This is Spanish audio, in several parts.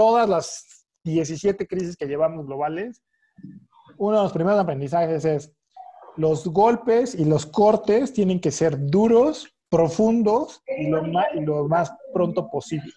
todas las 17 crisis que llevamos globales, uno de los primeros aprendizajes es los golpes y los cortes tienen que ser duros, profundos y lo más, y lo más pronto posible.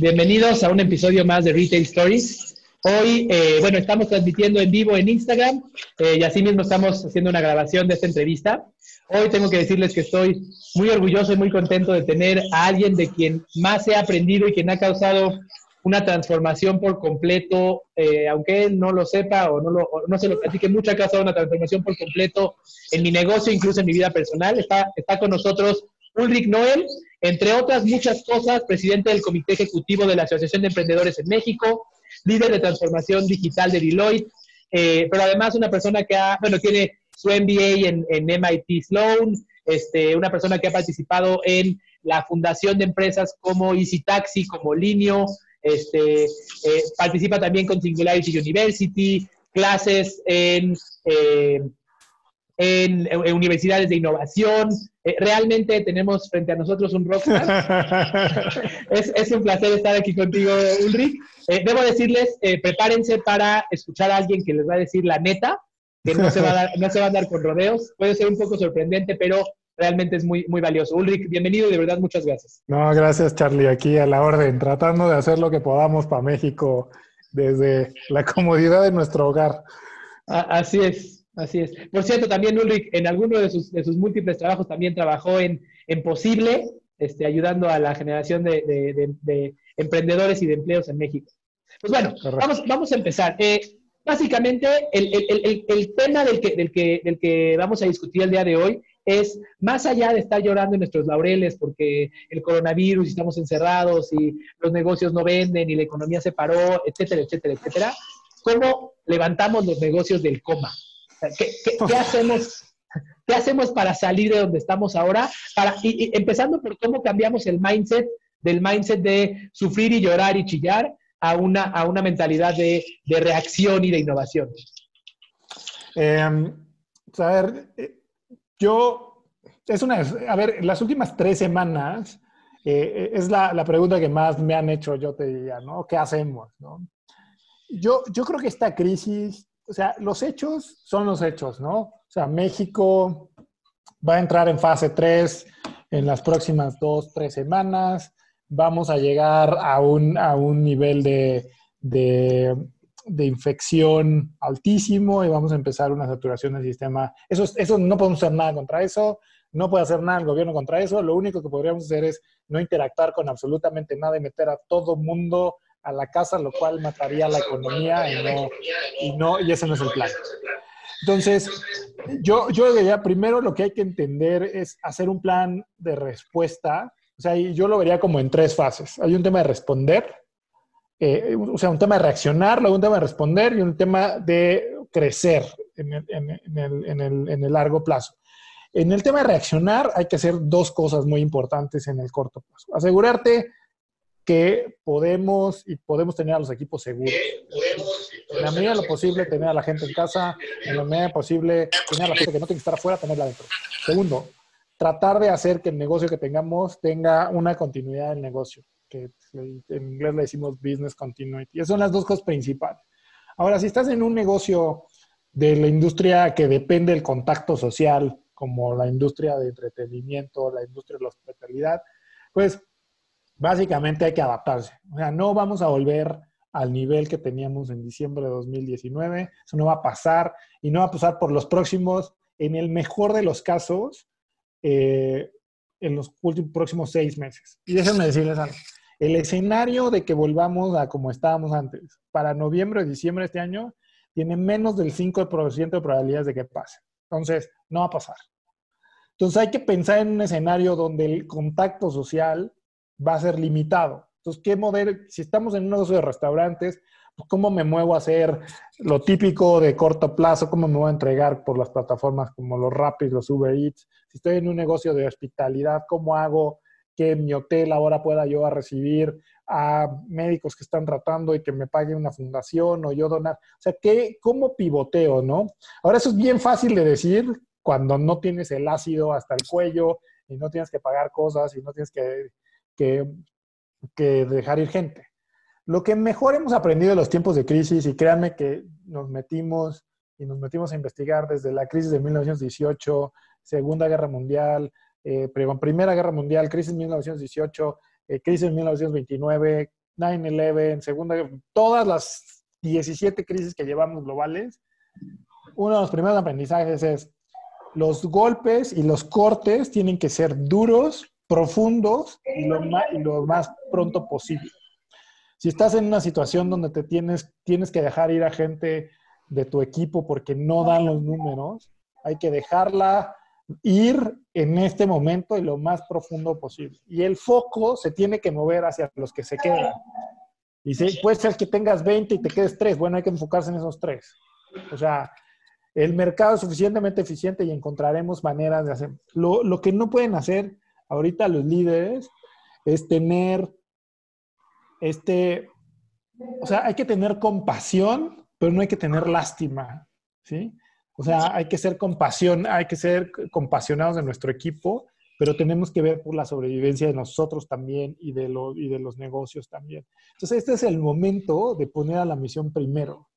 Bienvenidos a un episodio más de Retail Stories. Hoy, eh, bueno, estamos transmitiendo en vivo en Instagram eh, y así mismo estamos haciendo una grabación de esta entrevista. Hoy tengo que decirles que estoy muy orgulloso y muy contento de tener a alguien de quien más he aprendido y quien ha causado una transformación por completo, eh, aunque él no lo sepa o no, lo, no se lo platique mucho, ha causado una transformación por completo en mi negocio, incluso en mi vida personal. Está, está con nosotros Ulrich Noel, entre otras muchas cosas, presidente del Comité Ejecutivo de la Asociación de Emprendedores en México, líder de transformación digital de Deloitte, eh, pero además una persona que ha, bueno, tiene su MBA en, MIT Sloan, este, una persona que ha participado en la fundación de empresas como Easy Taxi, como Linio, este, eh, participa también con Singularity University, clases en, eh, en, universidades de innovación. realmente tenemos frente a nosotros un rockstar. es, es, un placer estar aquí contigo, Ulrich. Eh, debo decirles, eh, prepárense para escuchar a alguien que les va a decir la neta, que no se, va a dar, no se va a dar con rodeos. Puede ser un poco sorprendente, pero realmente es muy, muy valioso. Ulrich, bienvenido y de verdad muchas gracias. No, gracias Charlie, aquí a la orden, tratando de hacer lo que podamos para México desde la comodidad de nuestro hogar. así es, así es. Por cierto, también Ulrich, en alguno de sus, de sus múltiples trabajos también trabajó en, en Posible, este, ayudando a la generación de, de, de emprendedores y de empleos en México. Pues bueno, vamos, vamos a empezar. Eh, básicamente, el, el, el, tema del que, del, que, del que vamos a discutir el día de hoy es, más allá de estar llorando en nuestros laureles porque el coronavirus y estamos encerrados y los negocios no venden y la economía se paró, etcétera, etcétera, etcétera, ¿cómo levantamos los negocios del coma? ¿Qué, hacemos? ¿Qué hacemos para salir de donde estamos ahora? Y empezando por cómo cambiamos el mindset del mindset de sufrir y llorar y chillar a una, a una mentalidad de, de reacción y de innovación? Em, a ver, eh, yo, es una, a ver, las últimas tres semanas eh, es la, la, pregunta que más me han hecho, yo te diría, ¿no? ¿Qué hacemos? Yo, yo creo que esta crisis, o sea, los hechos son los hechos, ¿no? O sea, México va a entrar en fase 3 en las próximas dos, tres semanas vamos a llegar a un, a un nivel de, de, infección altísimo y vamos a empezar una saturación del sistema. Eso, eso no podemos hacer nada contra eso, no puede hacer nada el gobierno contra eso. Lo único que podríamos hacer es no interactuar con absolutamente nada y meter a todo mundo a la casa, lo cual mataría la economía y no, y, no, y ese no es el plan. Entonces, yo, yo diría, primero lo que hay que entender es hacer un plan de respuesta o sea, yo lo vería como en tres fases. Hay un tema de responder, eh, o sea, un tema de reaccionar, luego un tema de responder y un tema de crecer en el, en, el, en, el, en el, largo plazo. En el tema de reaccionar hay que hacer dos cosas muy importantes en el corto plazo. Asegurarte que podemos y podemos tener a los equipos seguros. En la medida de lo posible, tener a la gente en casa, en la medida de lo posible, tener a la gente que no tiene que estar afuera, tenerla adentro. Segundo, tratar de hacer que el negocio que tengamos tenga una continuidad del negocio, que en inglés le decimos business continuity. Esas son las dos cosas principales. Ahora, si estás en un negocio de la industria que depende del contacto social, como la industria de entretenimiento, la industria de la hospitalidad, pues básicamente hay que adaptarse. O sea, no vamos a volver al nivel que teníamos en diciembre de 2019. Eso no va a pasar y no va a pasar por los próximos, en el mejor de los casos, eh, en los últimos próximos seis meses. Y déjenme decirles algo. El escenario de que volvamos a como estábamos antes para noviembre o diciembre de este año tiene menos del 5% de probabilidades de que pase. Entonces, no va a pasar. Entonces, hay que pensar en un escenario donde el contacto social va a ser limitado. Entonces, ¿qué modelo? Si estamos en un negocio de restaurantes, ¿Cómo me muevo a hacer lo típico de corto plazo? ¿Cómo me voy a entregar por las plataformas como los Rapid, los Uber Eats? Si estoy en un negocio de hospitalidad, ¿cómo hago que mi hotel ahora pueda yo recibir a médicos que están tratando y que me pague una fundación o yo donar? O sea, ¿qué, ¿cómo pivoteo, no? Ahora eso es bien fácil de decir cuando no tienes el ácido hasta el cuello y no tienes que pagar cosas y no tienes que, que, dejar ir gente. Lo que mejor hemos aprendido de los tiempos de crisis, y créanme que nos metimos y nos metimos a investigar desde la crisis de 1918, Segunda Guerra Mundial, eh, Primera Guerra Mundial, crisis de 1918, eh, crisis de 1929, 9-11, Segunda, todas las 17 crisis que llevamos globales, uno de los primeros aprendizajes es los golpes y los cortes tienen que ser duros, profundos y lo más, y lo más pronto posible. Si estás en una situación donde te tienes, tienes que dejar ir a gente de tu equipo porque no dan los números, hay que dejarla ir en este momento y lo más profundo posible. Y el foco se tiene que mover hacia los que se quedan. Y si, puede ser que tengas 20 y te quedes 3. Bueno, hay que enfocarse en esos 3. O sea, el mercado es suficientemente eficiente y encontraremos maneras de hacer. Lo, lo que no pueden hacer ahorita los líderes es tener este, o sea, hay que tener compasión, pero no hay que tener lástima, ¿sí? O sea, hay que ser compasión, hay que ser compasionados de nuestro equipo, pero tenemos que ver por la sobrevivencia de nosotros también y de, lo, y de los negocios también. Entonces, este es el momento de poner a la misión primero.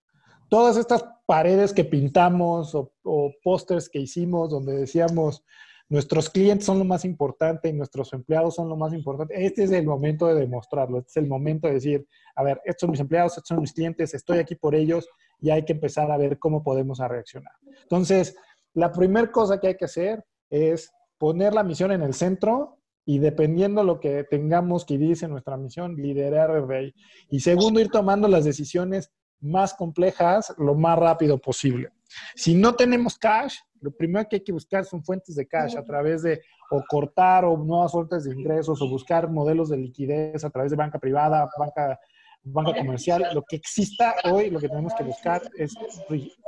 Todas estas paredes que pintamos o, o pósters que hicimos donde decíamos, nuestros clientes son lo más importante y nuestros empleados son lo más importante. Este es el momento de demostrarlo, este es el momento de decir, a ver, estos son mis empleados, estos son mis clientes, estoy aquí por ellos y hay que empezar a ver cómo podemos reaccionar. Entonces, la primera cosa que hay que hacer es poner la misión en el centro y dependiendo lo que tengamos que dice nuestra misión, liderar el rey. Y segundo, ir tomando las decisiones más complejas lo más rápido posible. Si no tenemos cash, lo primero que hay que buscar son fuentes de cash a través de o cortar o nuevas fuentes de ingresos o buscar modelos de liquidez a través de banca privada, banca, banca comercial. Lo que exista hoy, lo que tenemos que buscar es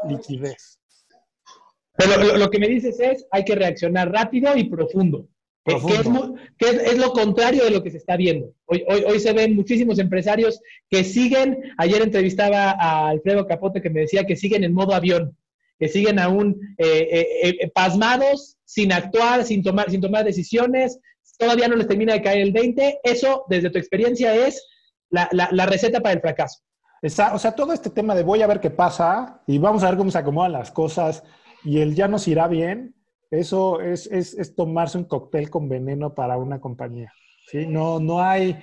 liquidez. Pero lo, que me dices es, hay que reaccionar rápido y profundo. Que, es, lo contrario de lo que se está viendo. Hoy, hoy, hoy se ven muchísimos empresarios que siguen, ayer entrevistaba a Alfredo Capote que me decía que siguen en modo avión que siguen aún eh, eh, eh, pasmados, sin actuar, sin tomar, sin tomar decisiones, todavía no les termina de caer el 20. Eso, desde tu experiencia, es la, la, receta para el fracaso. o sea, todo este tema de voy a ver qué pasa y vamos a ver cómo se acomodan las cosas y el ya nos irá bien, eso es, es, es tomarse un cóctel con veneno para una compañía. ¿sí? No, no, hay,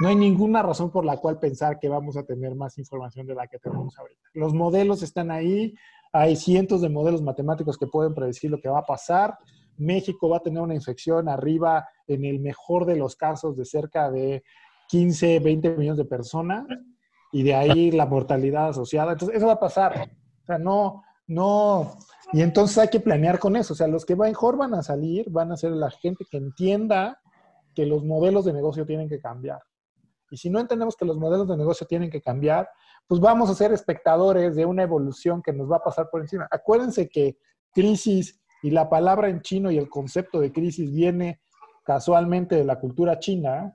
no hay ninguna razón por la cual pensar que vamos a tener más información de la que tenemos ahorita. Los modelos están ahí, hay cientos de modelos matemáticos que pueden predecir lo que va a pasar. México va a tener una infección arriba, en el mejor de los casos, de cerca de 15, 20 millones de personas y de ahí la mortalidad asociada. Entonces, eso va a pasar. O sea, no, no. Y entonces hay que planear con eso. O sea, los que mejor van a salir van a ser la gente que entienda que los modelos de negocio tienen que cambiar. Y si no entendemos que los modelos de negocio tienen que cambiar, pues vamos a ser espectadores de una evolución que nos va a pasar por encima. Acuérdense que crisis y la palabra en chino y el concepto de crisis viene casualmente de la cultura china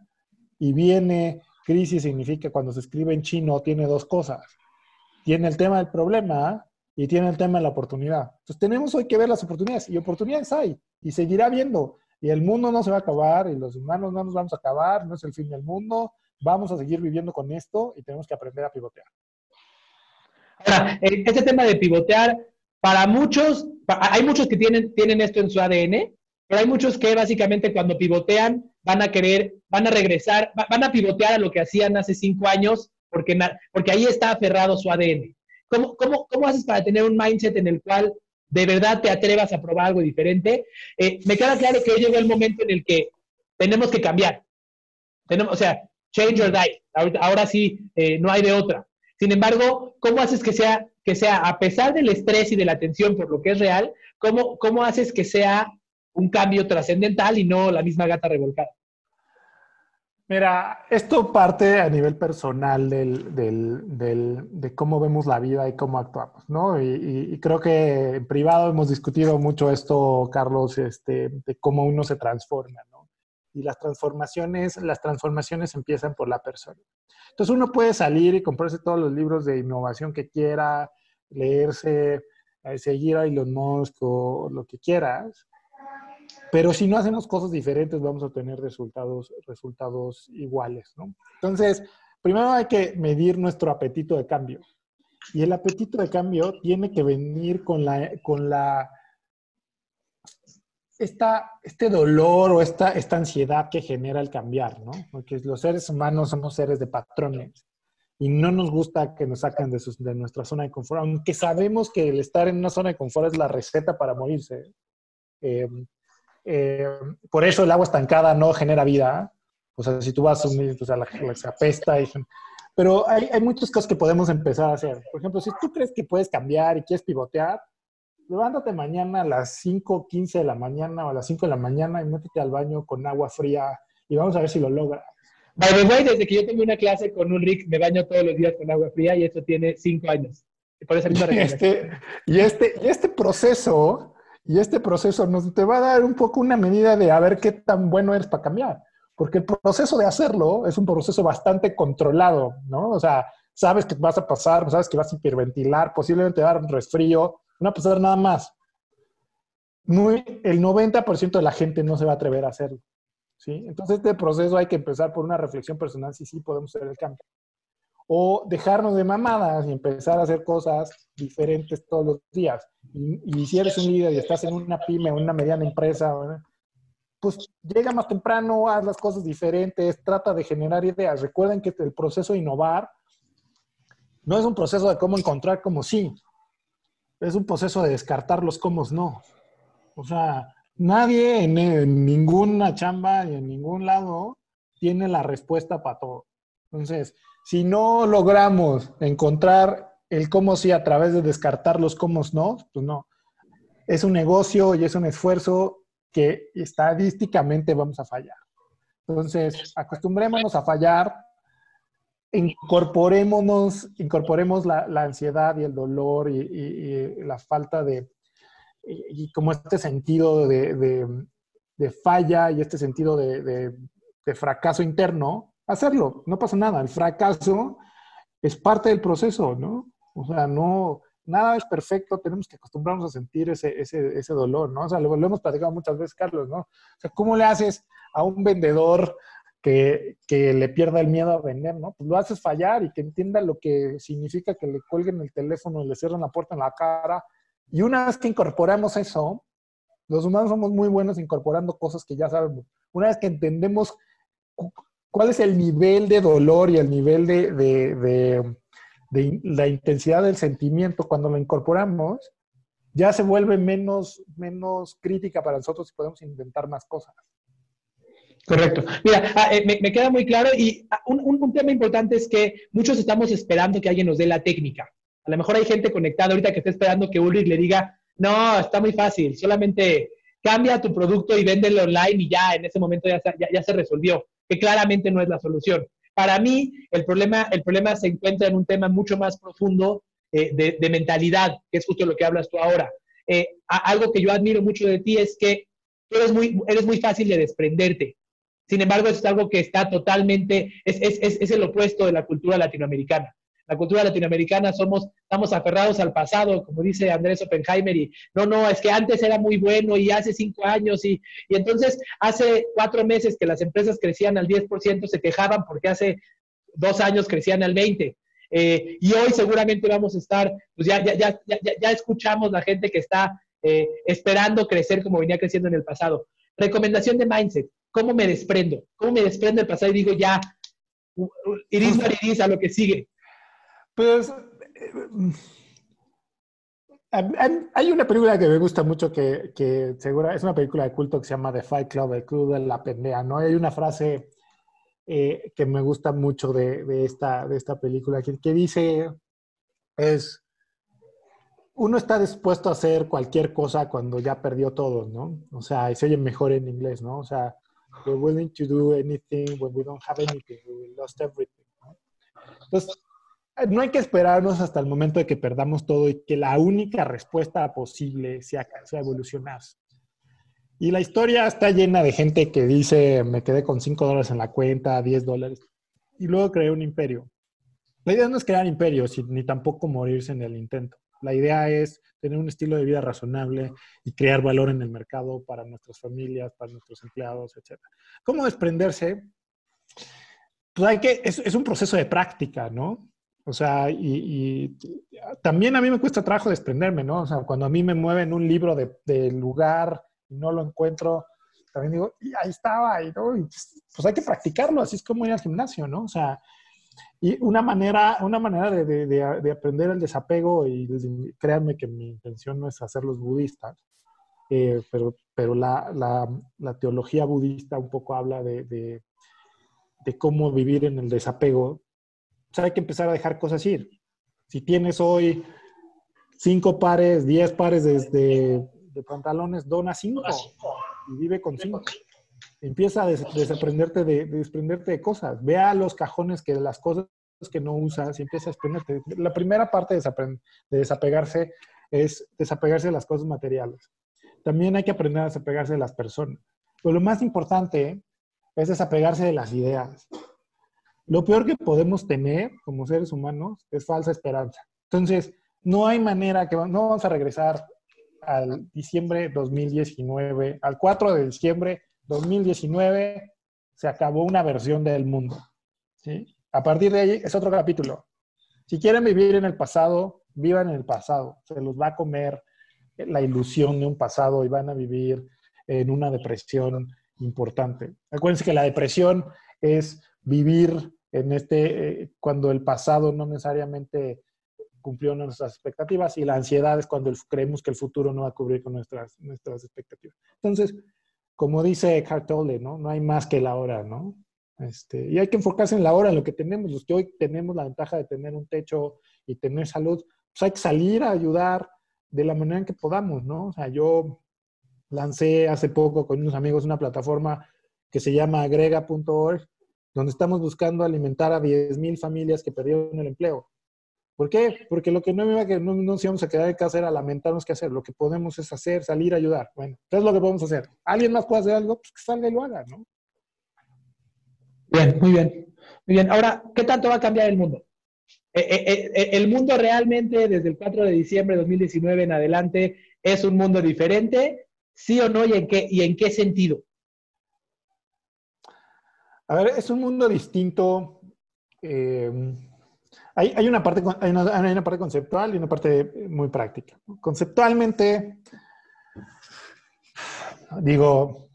y viene, crisis significa cuando se escribe en chino, tiene dos cosas. Tiene el tema del problema y tiene el tema de la oportunidad. Entonces tenemos hoy que ver las oportunidades y oportunidades hay y seguirá viendo. Y el mundo no se va a acabar y los humanos no nos vamos a acabar, no es el fin del mundo, vamos a seguir viviendo con esto y tenemos que aprender a pivotear. Ahora, este tema de pivotear, para muchos, hay muchos que tienen, tienen esto en su ADN, pero hay muchos que básicamente cuando pivotean van a querer, van a regresar, van a pivotear a lo que hacían hace cinco años porque, porque ahí está aferrado su ADN. ¿Cómo, cómo, cómo haces para tener un mindset en el cual de verdad te atrevas a probar algo diferente? Eh, me queda claro que hoy llegó el momento en el que tenemos que cambiar. Tenemos, o sea, change or die. Ahora, sí, eh, no hay de otra. Sin embargo, ¿cómo haces que sea, que sea, a pesar del estrés y de la tensión por lo que es real, cómo, cómo haces que sea un cambio trascendental y no la misma gata revolcada? Mira, esto parte a nivel personal del, del, de cómo vemos la vida y cómo actuamos, ¿no? Y, y, creo que en privado hemos discutido mucho esto, Carlos, este, de cómo uno se transforma. Y las transformaciones, las transformaciones empiezan por la persona. Entonces uno puede salir y comprarse todos los libros de innovación que quiera, leerse, eh, seguir a Elon Musk o lo que quieras. pero si no hacemos cosas diferentes vamos a tener resultados, resultados iguales, ¿no? Entonces, primero hay que medir nuestro apetito de cambio. Y el apetito de cambio tiene que venir con la, con la esta, este dolor o esta, esta ansiedad que genera el cambiar, ¿no? Porque los seres humanos somos seres de patrones y no nos gusta que nos saquen de, de nuestra zona de confort, aunque sabemos que el estar en una zona de confort es la receta para morirse. Eh, eh, por eso el agua estancada no genera vida. O sea, si tú vas a un, o sea, la, se apesta. Y, pero hay, hay muchas cosas que podemos empezar a hacer. Por ejemplo, si tú crees que puedes cambiar y quieres pivotear, levántate mañana a las 5.15 de la mañana o a las 5 de la mañana y métete al baño con agua fría y vamos a ver si lo logras. By the way, desde que yo tengo una clase con un Rick, me baño todos los días con agua fría y esto tiene 5 años. Por esa misma y este, y, este, y este proceso, y este proceso nos te va a dar un poco una medida de a ver qué tan bueno eres para cambiar. Porque el proceso de hacerlo es un proceso bastante controlado, ¿no? O sea, sabes que vas a pasar, sabes que vas a hiperventilar, posiblemente dar un resfrío, no va a pasar nada más. Muy, el 90% de la gente no se va a atrever a hacerlo. ¿sí? Entonces, este proceso hay que empezar por una reflexión personal si sí podemos hacer el cambio. O dejarnos de mamadas y empezar a hacer cosas diferentes todos los días. Y, si eres un líder y estás en una pyme o una mediana empresa, pues llega más temprano, haz las cosas diferentes, trata de generar ideas. Recuerden que el proceso de innovar no es un proceso de cómo encontrar como sí, es un proceso de descartar los cómo no. O sea, nadie en, ninguna chamba y en ningún lado tiene la respuesta para todo. Entonces, si no logramos encontrar el cómo sí a través de descartar los cómo no, pues no. Es un negocio y es un esfuerzo que estadísticamente vamos a fallar. Entonces, acostumbrémonos a fallar incorporémonos, incorporemos la, ansiedad y el dolor y, la falta de, y, como este sentido de, falla y este sentido de, fracaso interno, hacerlo, no pasa nada, el fracaso es parte del proceso, ¿no? O sea, no, nada es perfecto, tenemos que acostumbrarnos a sentir ese, ese, ese dolor, ¿no? O sea, lo, lo, hemos platicado muchas veces, Carlos, ¿no? O sea, ¿cómo le haces a un vendedor que, le pierda el miedo a vender, ¿no? Pues lo haces fallar y que entienda lo que significa que le cuelguen el teléfono y le cierren la puerta en la cara. Y una vez que incorporamos eso, los humanos somos muy buenos incorporando cosas que ya sabemos. Una vez que entendemos cuál es el nivel de dolor y el nivel de, de, la intensidad del sentimiento cuando lo incorporamos, ya se vuelve menos, menos crítica para nosotros y podemos inventar más cosas. Correcto. Mira, ah, eh, me, queda muy claro y ah, un, tema importante es que muchos estamos esperando que alguien nos dé la técnica. A lo mejor hay gente conectada ahorita que está esperando que Ulrich le diga, no, está muy fácil, solamente cambia tu producto y véndelo online y ya en ese momento ya, ya, se resolvió, que claramente no es la solución. Para mí, el problema, el problema se encuentra en un tema mucho más profundo eh, de, mentalidad, que es justo lo que hablas tú ahora. Eh, algo que yo admiro mucho de ti es que eres muy, eres muy fácil de desprenderte. Sin embargo, es algo que está totalmente, es, el opuesto de la cultura latinoamericana. La cultura latinoamericana somos, estamos aferrados al pasado, como dice Andrés Oppenheimer, y no, no, es que antes era muy bueno y hace cinco años, y, entonces hace cuatro meses que las empresas crecían al 10%, se quejaban porque hace dos años crecían al 20%. Eh, y hoy seguramente vamos a estar, pues ya, ya, ya, ya, escuchamos la gente que está eh, esperando crecer como venía creciendo en el pasado. Recomendación de mindset. ¿Cómo me desprendo? ¿Cómo me desprendo del pasado y digo ya, iris iris a lo que sigue? Pues hay una película que me gusta mucho que, que segura es una película de culto que se llama The Fight Club, el club de la pendeja, ¿no? Hay una frase eh, que me gusta mucho de, de, esta, de esta película que, que dice es uno está dispuesto a hacer cualquier cosa cuando ya perdió todo, ¿no? O sea, y se oye mejor en inglés, ¿no? O sea, we're willing to do anything when we don't have anything, we lost everything. ¿no? Entonces, no hay que esperarnos hasta el momento de que perdamos todo y que la única respuesta posible sea, sea evolucionar. Y la historia está llena de gente que dice, me quedé con 5 dólares en la cuenta, 10 dólares, y luego creé un imperio. La idea no es crear imperios ni tampoco morirse en el intento. La idea es tener un estilo de vida razonable y crear valor en el mercado para nuestras familias, para nuestros empleados, etc. ¿Cómo desprenderse? Pues hay que, es, un proceso de práctica, ¿no? O sea, y, también a mí me cuesta trabajo desprenderme, ¿no? O sea, cuando a mí me mueven un libro del de lugar y no lo encuentro, también digo, y ahí estaba, y, pues, pues hay que practicarlo, así es como ir al gimnasio, ¿no? O sea, y una manera, una manera de, de, aprender el desapego, y créanme que mi intención no es hacerlos budistas, eh, pero, pero la, la, la, teología budista un poco habla de, de, cómo vivir en el desapego. O sea, hay que empezar a dejar cosas ir. Si tienes hoy cinco pares, diez pares de, de pantalones, dona cinco y vive con cinco. Empieza a desaprenderte de, desprenderte de cosas. Vea los cajones que las cosas que no usas y empieza a desprenderte. La primera parte de, desapegarse es desapegarse de las cosas materiales. También hay que aprender a desapegarse de las personas. Pero lo más importante es desapegarse de las ideas. Lo peor que podemos tener como seres humanos es falsa esperanza. Entonces, no hay manera que no vamos a regresar al diciembre 2019, al 4 de diciembre 2019, se acabó una versión del mundo. ¿sí? A partir de ahí es otro capítulo. Si quieren vivir en el pasado, vivan en el pasado. Se los va a comer la ilusión de un pasado y van a vivir en una depresión importante. Acuérdense que la depresión es vivir en este, eh, cuando el pasado no necesariamente cumplió nuestras expectativas y la ansiedad es cuando creemos que el futuro no va a cubrir con nuestras, nuestras expectativas. Entonces, como dice Eckhart Tolle, ¿no? No hay más que la hora, ¿no? Este, y hay que enfocarse en la hora, en lo que tenemos. Los que hoy tenemos la ventaja de tener un techo y tener salud, pues hay que salir a ayudar de la manera en que podamos, ¿no? O sea, yo lancé hace poco con unos amigos una plataforma que se llama agrega.org, donde estamos buscando alimentar a 10.000 familias que perdieron el empleo. ¿Por qué? Porque lo que no iba que no, nos íbamos a quedar en casa era lamentarnos qué hacer. Lo que podemos es hacer, salir a ayudar. Bueno, ¿qué es lo que podemos hacer? ¿Alguien más puede hacer algo? Pues que salga y lo haga, ¿no? Bien, muy bien. Muy bien. Ahora, ¿qué tanto va a cambiar el mundo? Eh, eh, eh, ¿El mundo realmente desde el 4 de diciembre de 2019 en adelante es un mundo diferente? ¿Sí o no? ¿Y en qué, y en qué sentido? A ver, es un mundo distinto. Hay, una parte, hay, una, parte conceptual y una parte muy práctica. Conceptualmente, digo,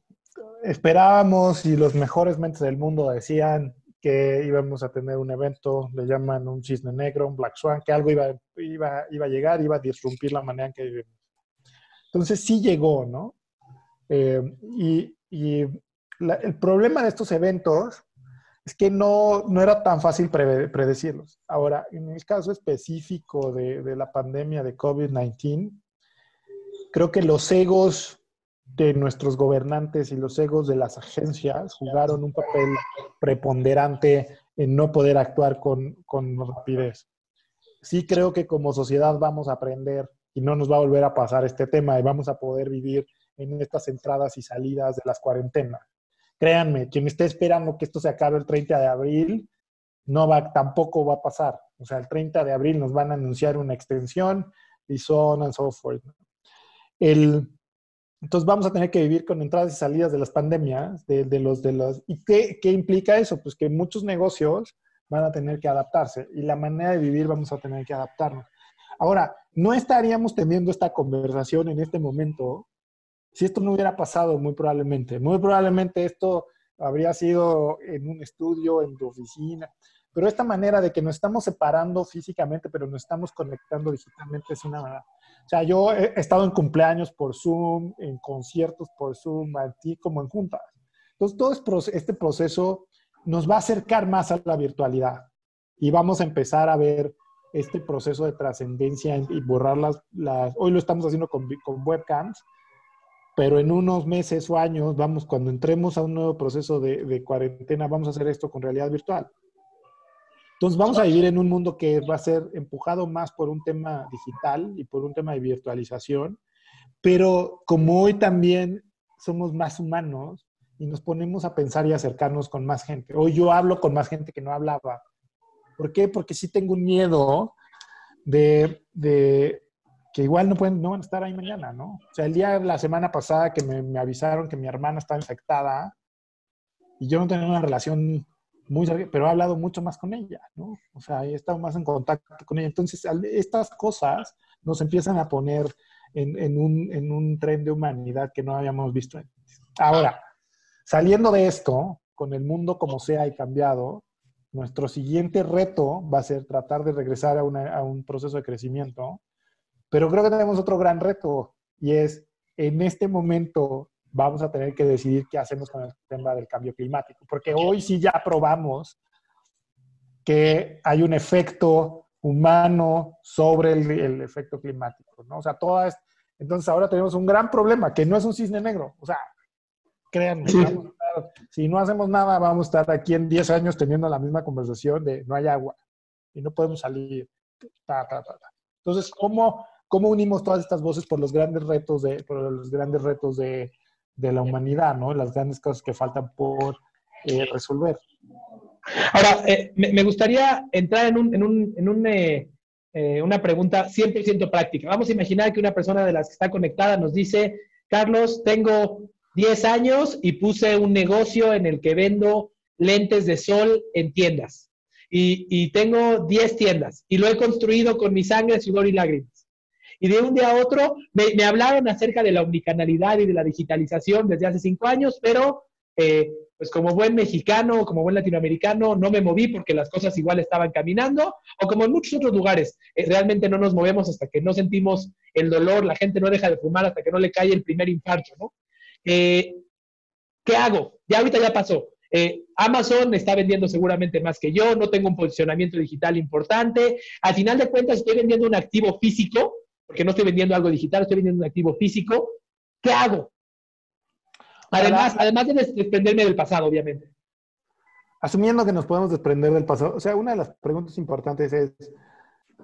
esperábamos y los mejores mentes del mundo decían que íbamos a tener un evento, le llaman un cisne negro, un black swan, que algo iba, iba, iba a llegar, iba a disrumpir la manera en que vivimos. Entonces sí llegó, ¿no? Eh, y, y el problema de estos eventos es que no, no era tan fácil predecirlos. Ahora, en el caso específico de, la pandemia de COVID-19, creo que los egos de nuestros gobernantes y los egos de las agencias jugaron un papel preponderante en no poder actuar con, con rapidez. Sí creo que como sociedad vamos a aprender y no nos va a volver a pasar este tema y vamos a poder vivir en estas entradas y salidas de las cuarentenas. Créanme, quien esté esperando que esto se acabe el 30 de abril, no va, tampoco va a pasar. O sea, el 30 de abril nos van a anunciar una extensión y so on and so forth. El, entonces vamos a tener que vivir con entradas y salidas de las pandemias, de, los, de los... ¿Y qué, qué, implica eso? Pues que muchos negocios van a tener que adaptarse y la manera de vivir vamos a tener que adaptarnos. Ahora, no estaríamos teniendo esta conversación en este momento si esto no hubiera pasado, muy probablemente, muy probablemente esto habría sido en un estudio, en tu oficina, pero esta manera de que nos estamos separando físicamente, pero nos estamos conectando digitalmente es una... O sea, yo he estado en cumpleaños por Zoom, en conciertos por Zoom, ti como en juntas. Entonces, todo este proceso nos va a acercar más a la virtualidad y vamos a empezar a ver este proceso de trascendencia y borrar las, las... Hoy lo estamos haciendo con, con webcams, pero en unos meses o años, vamos, cuando entremos a un nuevo proceso de, cuarentena, vamos a hacer esto con realidad virtual. Entonces vamos a vivir en un mundo que va a ser empujado más por un tema digital y por un tema de virtualización, pero como hoy también somos más humanos y nos ponemos a pensar y acercarnos con más gente. Hoy yo hablo con más gente que no hablaba. ¿Por qué? Porque sí tengo un miedo de, de que igual no, pueden, no van a estar ahí mañana, ¿no? O sea, el día, la semana pasada que me, me avisaron que mi hermana estaba infectada y yo no tenía una relación muy pero he hablado mucho más con ella, ¿no? O sea, he estado más en contacto con ella. Entonces, estas cosas nos empiezan a poner en, en, un, en un tren de humanidad que no habíamos visto antes. Ahora, saliendo de esto, con el mundo como sea y cambiado, nuestro siguiente reto va a ser tratar de regresar a, a un proceso de crecimiento, pero creo que tenemos otro gran reto y es, en este momento vamos a tener que decidir qué hacemos con el tema del cambio climático, porque hoy sí ya probamos que hay un efecto humano sobre el, efecto climático, ¿no? O sea, todas, entonces ahora tenemos un gran problema, que no es un cisne negro, o sea, créanme, si no hacemos nada, vamos a estar aquí en 10 años teniendo la misma conversación de no hay agua y no podemos salir. Entonces, ¿cómo, ¿cómo unimos todas estas voces por los grandes retos de, por los grandes retos de, de la humanidad, ¿no? Las grandes cosas que faltan por eh, resolver. Ahora, eh, me, gustaría entrar en, un, en, un, en un, eh, una pregunta 100% práctica. Vamos a imaginar que una persona de las que está conectada nos dice, Carlos, tengo 10 años y puse un negocio en el que vendo lentes de sol en tiendas. Y, y tengo 10 tiendas y lo he construido con mi sangre, sudor y lágrimas. Y de un día a otro me, hablaron acerca de la omnicanalidad y de la digitalización desde hace cinco años, pero eh, pues como buen mexicano, como buen latinoamericano, no me moví porque las cosas igual estaban caminando, o como en muchos otros lugares, eh, realmente no nos movemos hasta que no sentimos el dolor, la gente no deja de fumar hasta que no le cae el primer infarto, ¿no? Eh, ¿Qué hago? Ya ahorita ya pasó. Amazon está vendiendo seguramente más que yo, no tengo un posicionamiento digital importante. Al final de cuentas, estoy vendiendo un activo físico porque no estoy vendiendo algo digital, estoy vendiendo un activo físico. ¿Qué hago? Además, además de desprenderme del pasado, obviamente. Asumiendo que nos podemos desprender del pasado, o sea, una de las preguntas importantes es,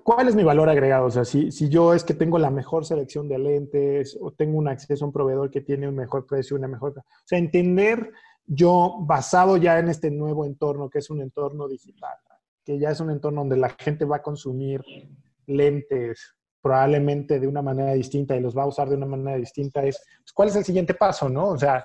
¿cuál es mi valor agregado? O sea, si, si yo es que tengo la mejor selección de lentes o tengo un acceso a un proveedor que tiene un mejor precio, una mejor... O sea, entender yo, basado ya en este nuevo entorno, que es un entorno digital, que ya es un entorno donde la gente va a consumir lentes, probablemente de una manera distinta y los va a usar de una manera distinta, es pues, cuál es el siguiente paso, ¿no? O sea,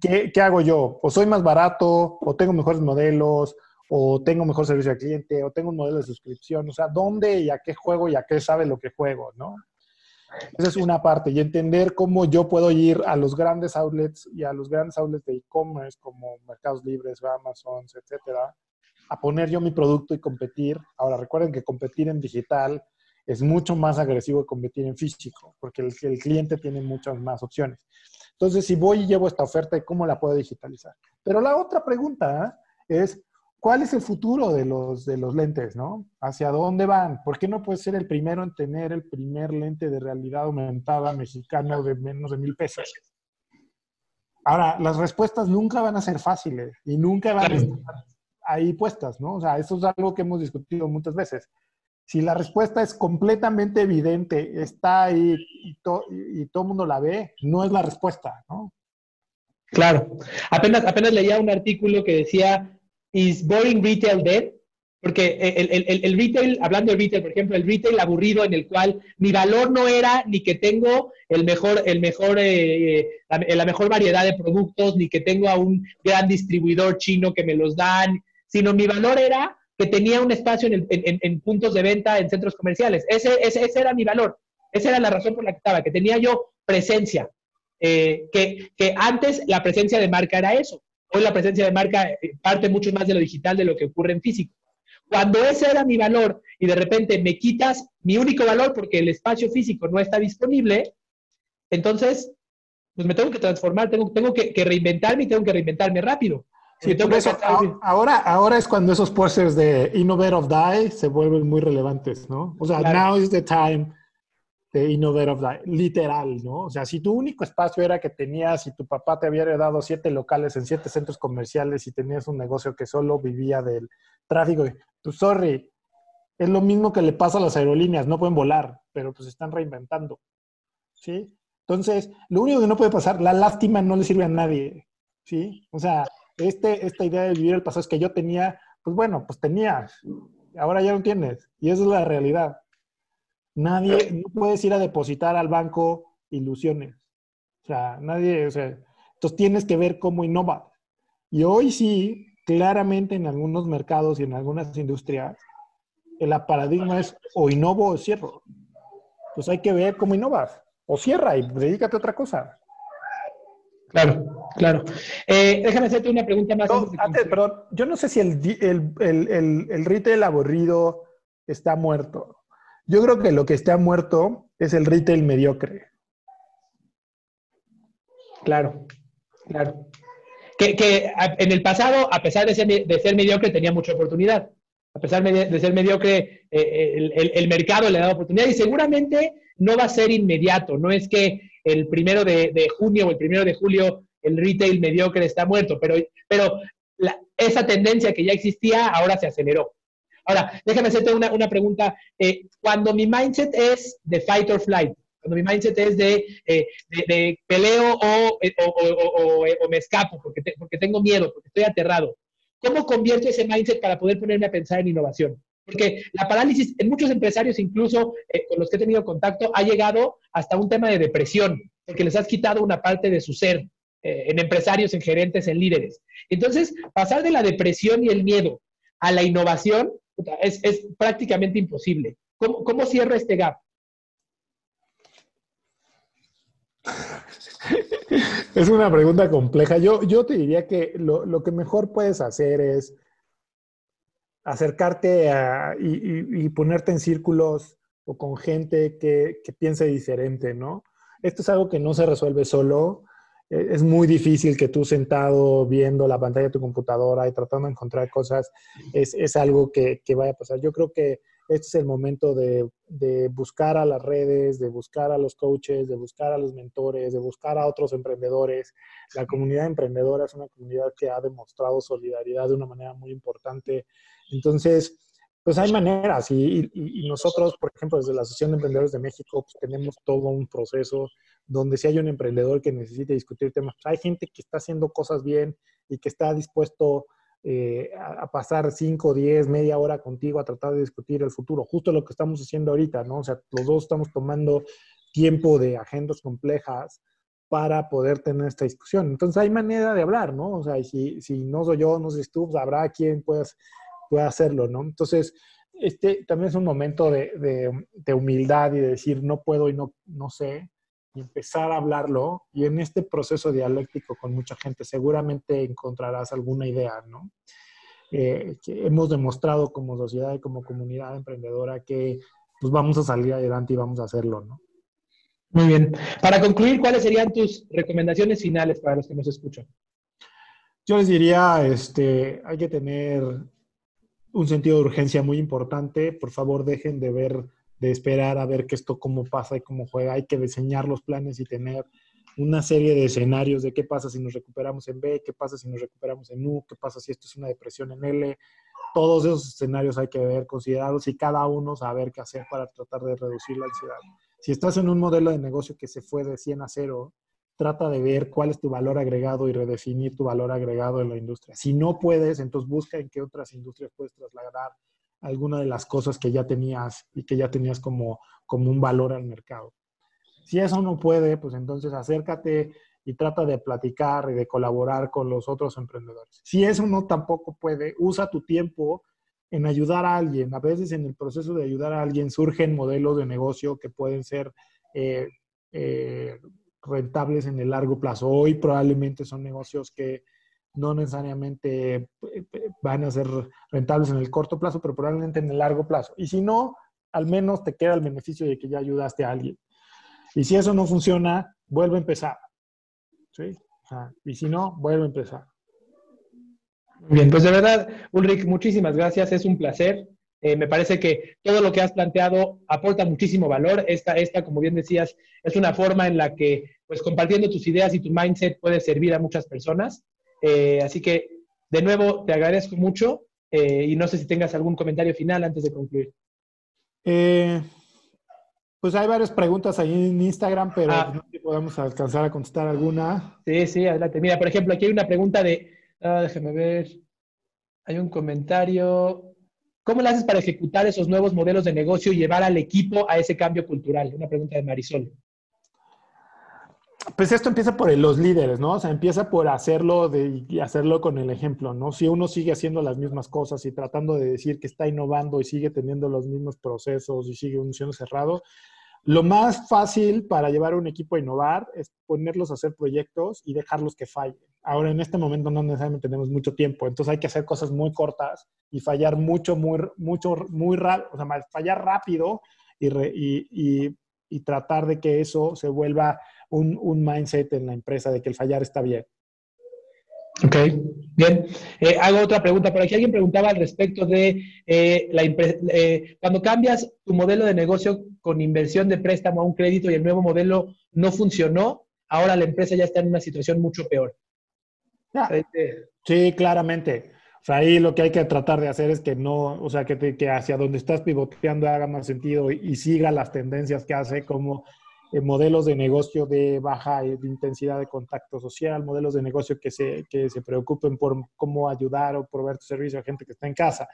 ¿qué, ¿qué, hago yo? O soy más barato, o tengo mejores modelos, o tengo mejor servicio al cliente, o tengo un modelo de suscripción, o sea, ¿dónde y a qué juego y a qué sabe lo que juego, ¿no? Esa es una parte, y entender cómo yo puedo ir a los grandes outlets y a los grandes outlets de e-commerce como Mercados Libres, Amazon, etcétera, a poner yo mi producto y competir. Ahora, recuerden que competir en digital es mucho más agresivo competir en físico, porque el, el, cliente tiene muchas más opciones. Entonces, si voy y llevo esta oferta, ¿cómo la puedo digitalizar? Pero la otra pregunta es, ¿cuál es el futuro de los, de los lentes, no? ¿Hacia dónde van? ¿Por qué no puede ser el primero en tener el primer lente de realidad aumentada mexicano de menos de mil pesos? Ahora, las respuestas nunca van a ser fáciles y nunca van a estar ahí puestas, ¿no? O sea, eso es algo que hemos discutido muchas veces. Si la respuesta es completamente evidente, está ahí y, todo el mundo la ve, no es la respuesta, ¿no? Claro. Apenas, apenas leía un artículo que decía, ¿Is boring retail dead? Porque el, retail, hablando de retail, por ejemplo, el retail aburrido en el cual mi valor no era ni que tengo el mejor, el mejor, eh, la, mejor variedad de productos, ni que tengo a un gran distribuidor chino que me los dan, sino mi valor era que tenía un espacio en, puntos de venta en centros comerciales. Ese, ese, era mi valor. Esa era la razón por la que estaba, que tenía yo presencia. Eh, que, antes la presencia de marca era eso. Hoy la presencia de marca eh, parte mucho más de lo digital de lo que ocurre en físico. Cuando ese era mi valor y de repente me quitas mi único valor porque el espacio físico no está disponible, entonces pues me tengo que transformar, tengo, tengo que, que reinventarme y tengo que reinventarme rápido ahora, ahora es cuando esos posters de Innovate of Die se vuelven muy relevantes, ¿no? O sea, now is the time de Innovate of Die, literal, ¿no? O sea, si tu único espacio era que tenías y tu papá te había dado siete locales en siete centros comerciales y tenías un negocio que solo vivía del tráfico, pues sorry, es lo mismo que le pasa a las aerolíneas, no pueden volar, pero pues están reinventando, ¿sí? Entonces, lo único que no puede pasar, la lástima no le sirve a nadie, ¿sí? O sea, este, esta idea de vivir el pasado es que yo tenía, pues bueno, pues tenías, ahora ya no tienes, y esa es la realidad. Nadie, no puedes ir a depositar al banco ilusiones. O sea, nadie, o sea, entonces tienes que ver cómo innova. Y hoy sí, claramente en algunos mercados y en algunas industrias, el paradigma es o innovo o cierro. Pues hay que ver cómo innovas. O cierra y dedícate a otra cosa. Claro, claro. Eh, déjame hacerte una pregunta más. antes, perdón, yo no sé si el, el, el, el, retail aburrido está muerto. Yo creo que lo que está muerto es el retail mediocre. Claro, claro. Que, que en el pasado, a pesar de ser, de ser mediocre, tenía mucha oportunidad. A pesar de ser mediocre, eh, el, el, mercado le da oportunidad y seguramente no va a ser inmediato. No es que el primero de, junio o el primero de julio el retail mediocre está muerto, pero, pero esa tendencia que ya existía ahora se aceleró. Ahora, déjame hacerte una, una pregunta. Eh, cuando mi mindset es de fight or flight, cuando mi mindset es de, eh, de, peleo eh, o, o, o, me escapo porque, porque tengo miedo, porque estoy aterrado, ¿cómo convierto ese mindset para poder ponerme a pensar en innovación? Porque la parálisis, en muchos empresarios, incluso eh, con los que he tenido contacto, ha llegado hasta un tema de depresión, porque les has quitado una parte de su ser, eh, en empresarios, en gerentes, en líderes. Entonces, pasar de la depresión y el miedo a la innovación es, prácticamente imposible. ¿Cómo, ¿Cómo cierro este gap? Es una pregunta compleja. Yo, yo te diría que lo, lo que mejor puedes hacer es acercarte y, ponerte en círculos o con gente que, piense diferente, ¿no? Esto es algo que no se resuelve solo. E, es muy difícil que tú sentado viendo la pantalla de tu computadora y tratando de encontrar cosas, es, algo que, vaya a pasar. Yo creo que este es el momento de, de, buscar a las redes, de buscar a los coaches, de buscar a los mentores, de buscar a otros emprendedores. La comunidad emprendedora es una comunidad que ha demostrado solidaridad de una manera muy importante entonces, pues hay maneras y, nosotros, por ejemplo, desde la Asociación de Emprendedores de México, pues tenemos todo un proceso donde si hay un emprendedor que necesite discutir temas, pues hay gente que está haciendo cosas bien y que está dispuesto eh, a, pasar 5, 10, media hora contigo a tratar de discutir el futuro, justo lo que estamos haciendo ahorita, ¿no? O sea, los dos estamos tomando tiempo de agendas complejas para poder tener esta discusión. Entonces hay manera de hablar, ¿no? O sea, si, si no soy yo, no sé si tú, pues, habrá quien puedas pueda hacerlo, ¿no? Entonces, este también es un momento de, de, humildad y de decir, no puedo y no, no sé, y empezar a hablarlo. Y en este proceso dialéctico con mucha gente seguramente encontrarás alguna idea, ¿no? Eh, que hemos demostrado como sociedad y como comunidad emprendedora que pues vamos a salir adelante y vamos a hacerlo, ¿no? Muy bien. Para concluir, ¿cuáles serían tus recomendaciones finales para los que nos escuchan? Yo les diría, este, hay que tener un sentido de urgencia muy importante. Por favor, dejen de ver, de esperar a ver que esto cómo pasa y cómo juega. Hay que diseñar los planes y tener una serie de escenarios de qué pasa si nos recuperamos en B, qué pasa si nos recuperamos en U, qué pasa si esto es una depresión en L. Todos esos escenarios hay que ver, considerarlos y cada uno saber qué hacer para tratar de reducir la ansiedad. Si estás en un modelo de negocio que se fue de 100 a 0, trata de ver cuál es tu valor agregado y redefinir tu valor agregado en la industria. Si no puedes, entonces busca en qué otras industrias puedes trasladar alguna de las cosas que ya tenías y que ya tenías como, como un valor al mercado. Si eso no puede, pues entonces acércate y trata de platicar y de colaborar con los otros emprendedores. Si eso no tampoco puede, usa tu tiempo en ayudar a alguien. A veces en el proceso de ayudar a alguien surgen modelos de negocio que pueden ser eh, eh, rentables en el largo plazo. Hoy probablemente son negocios que no necesariamente eh, eh, van a ser rentables en el corto plazo, pero probablemente en el largo plazo. Y si no, al menos te queda el beneficio de que ya ayudaste a alguien. Y si eso no funciona, vuelve a empezar. ¿Sí? y si no, vuelve a empezar. Bien, pues de verdad, Ulrich, muchísimas gracias. Es un placer. Eh, me parece que todo lo que has planteado aporta muchísimo valor. Esta, esta, como bien decías, es una forma en la que, pues compartiendo tus ideas y tu mindset puede servir a muchas personas. Eh, así que, de nuevo, te agradezco mucho eh, y no sé si tengas algún comentario final antes de concluir. pues hay varias preguntas ahí en Instagram, pero ah. no sé si podemos alcanzar a contestar alguna. Sí, sí, adelante. Mira, por ejemplo, aquí hay una pregunta de, ah, déjame ver, hay un comentario ¿Cómo le haces para ejecutar esos nuevos modelos de negocio y llevar al equipo a ese cambio cultural? Una pregunta de Marisol. Pues esto empieza por los líderes, ¿no? O sea, empieza por hacerlo de, hacerlo con el ejemplo, ¿no? Si uno sigue haciendo las mismas cosas y tratando de decir que está innovando y sigue teniendo los mismos procesos y sigue siendo cerrado, lo más fácil para llevar a un equipo a innovar es ponerlos a hacer proyectos y dejarlos que fallen. Ahora, en este momento no necesariamente tenemos mucho tiempo, entonces hay que hacer cosas muy cortas y fallar mucho, muy, mucho, muy rápido, o sea, fallar rápido y, y, y, tratar de que eso se vuelva un, un mindset en la empresa de que el fallar está bien. Ok, bien. Eh, hago otra pregunta. Por aquí alguien preguntaba al respecto de eh, la eh, cuando cambias tu modelo de negocio con inversión de préstamo a un crédito y el nuevo modelo no funcionó, ahora la empresa ya está en una situación mucho peor. Sí, claramente. O sea, ahí lo que hay que tratar de hacer es que no, o sea, que, que hacia donde estás pivoteando haga más sentido y, y siga las tendencias que hace, como eh, modelos de negocio de baja intensidad de contacto social, modelos de negocio que se, que se preocupen por cómo ayudar o proveer tu servicio a gente que está en casa.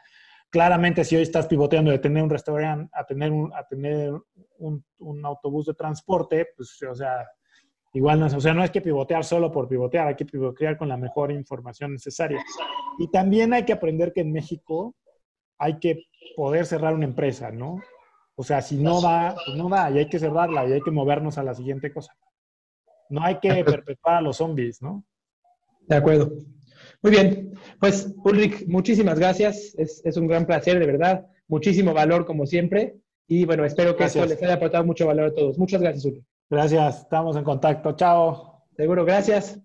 Claramente, si hoy estás pivoteando de tener un restaurante a tener un, a tener un, un autobús de transporte, pues, o sea, igual no es, o sea, no hay que pivotear solo por pivotear, hay que pivotear con la mejor información necesaria. Y también hay que aprender que en México hay que poder cerrar una empresa, ¿no? O sea, si no va, pues no va y hay que cerrarla y hay que movernos a la siguiente cosa. No hay que perpetuar a los zombies, ¿no? De acuerdo. Muy bien. Pues, Ulrich, muchísimas gracias. Es, un gran placer, de verdad. Muchísimo valor, como siempre. Y bueno, espero que esto les haya aportado mucho valor a todos. Muchas gracias, Ulrich. Gracias. Estamos en contacto. Chao. Seguro, gracias.